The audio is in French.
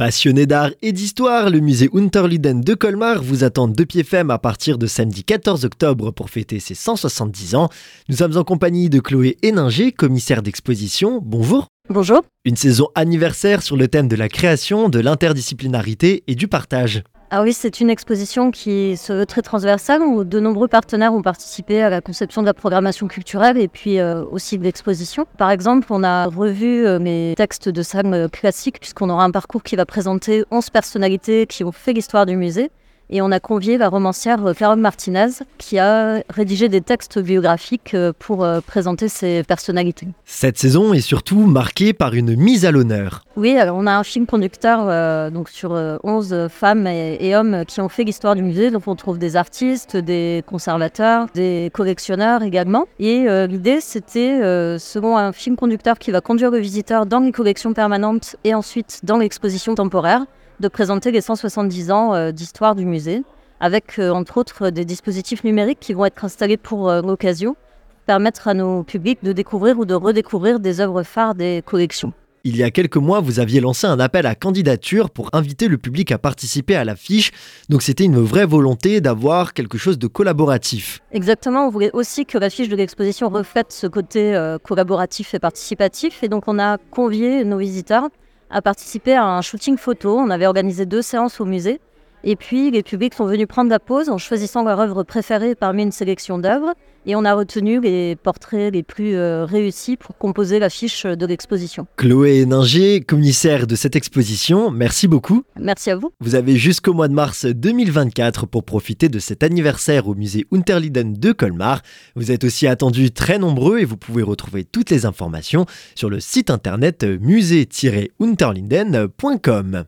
Passionné d'art et d'histoire, le musée Unterlinden de Colmar vous attend de pied ferme à partir de samedi 14 octobre pour fêter ses 170 ans. Nous sommes en compagnie de Chloé Héninger, commissaire d'exposition. Bonjour. Bonjour. Une saison anniversaire sur le thème de la création, de l'interdisciplinarité et du partage. Ah oui, c'est une exposition qui se veut très transversale où de nombreux partenaires ont participé à la conception de la programmation culturelle et puis euh, aussi de l'exposition. Par exemple, on a revu euh, mes textes de salle classiques puisqu'on aura un parcours qui va présenter 11 personnalités qui ont fait l'histoire du musée et on a convié la romancière Carole Martinez qui a rédigé des textes biographiques euh, pour euh, présenter ses personnalités. Cette saison est surtout marquée par une mise à l'honneur. Oui, alors on a un film conducteur euh, donc sur 11 femmes et, hommes qui ont fait l'histoire du musée. Donc on trouve des artistes, des conservateurs, des collectionneurs également. Et l'idée c'était, selon un film conducteur qui va conduire le visiteur dans les collections permanentes et ensuite dans l'exposition temporaire, de présenter les 170 ans euh, d'histoire du musée, avec euh, entre autres des dispositifs numériques qui vont être installés pour euh, l'occasion, permettre à nos publics de découvrir ou de redécouvrir des œuvres phares des collections. Il y a quelques mois, vous aviez lancé un appel à candidature pour inviter le public à participer à l'affiche. Donc c'était une vraie volonté d'avoir quelque chose de collaboratif. Exactement, on voulait aussi que l'affiche de l'exposition reflète ce côté collaboratif et participatif. Et donc on a convié nos visiteurs à participer à un shooting photo. On avait organisé deux séances au musée. Et puis, les publics sont venus prendre la pause en choisissant leur œuvre préférée parmi une sélection d'œuvres. Et on a retenu les portraits les plus euh, réussis pour composer l'affiche de l'exposition. Chloé Ninger, commissaire de cette exposition, merci beaucoup. Merci à vous. Vous avez jusqu'au mois de mars 2024 pour profiter de cet anniversaire au musée Unterlinden de Colmar. Vous êtes aussi attendus très nombreux et vous pouvez retrouver toutes les informations sur le site internet musée-unterlinden.com.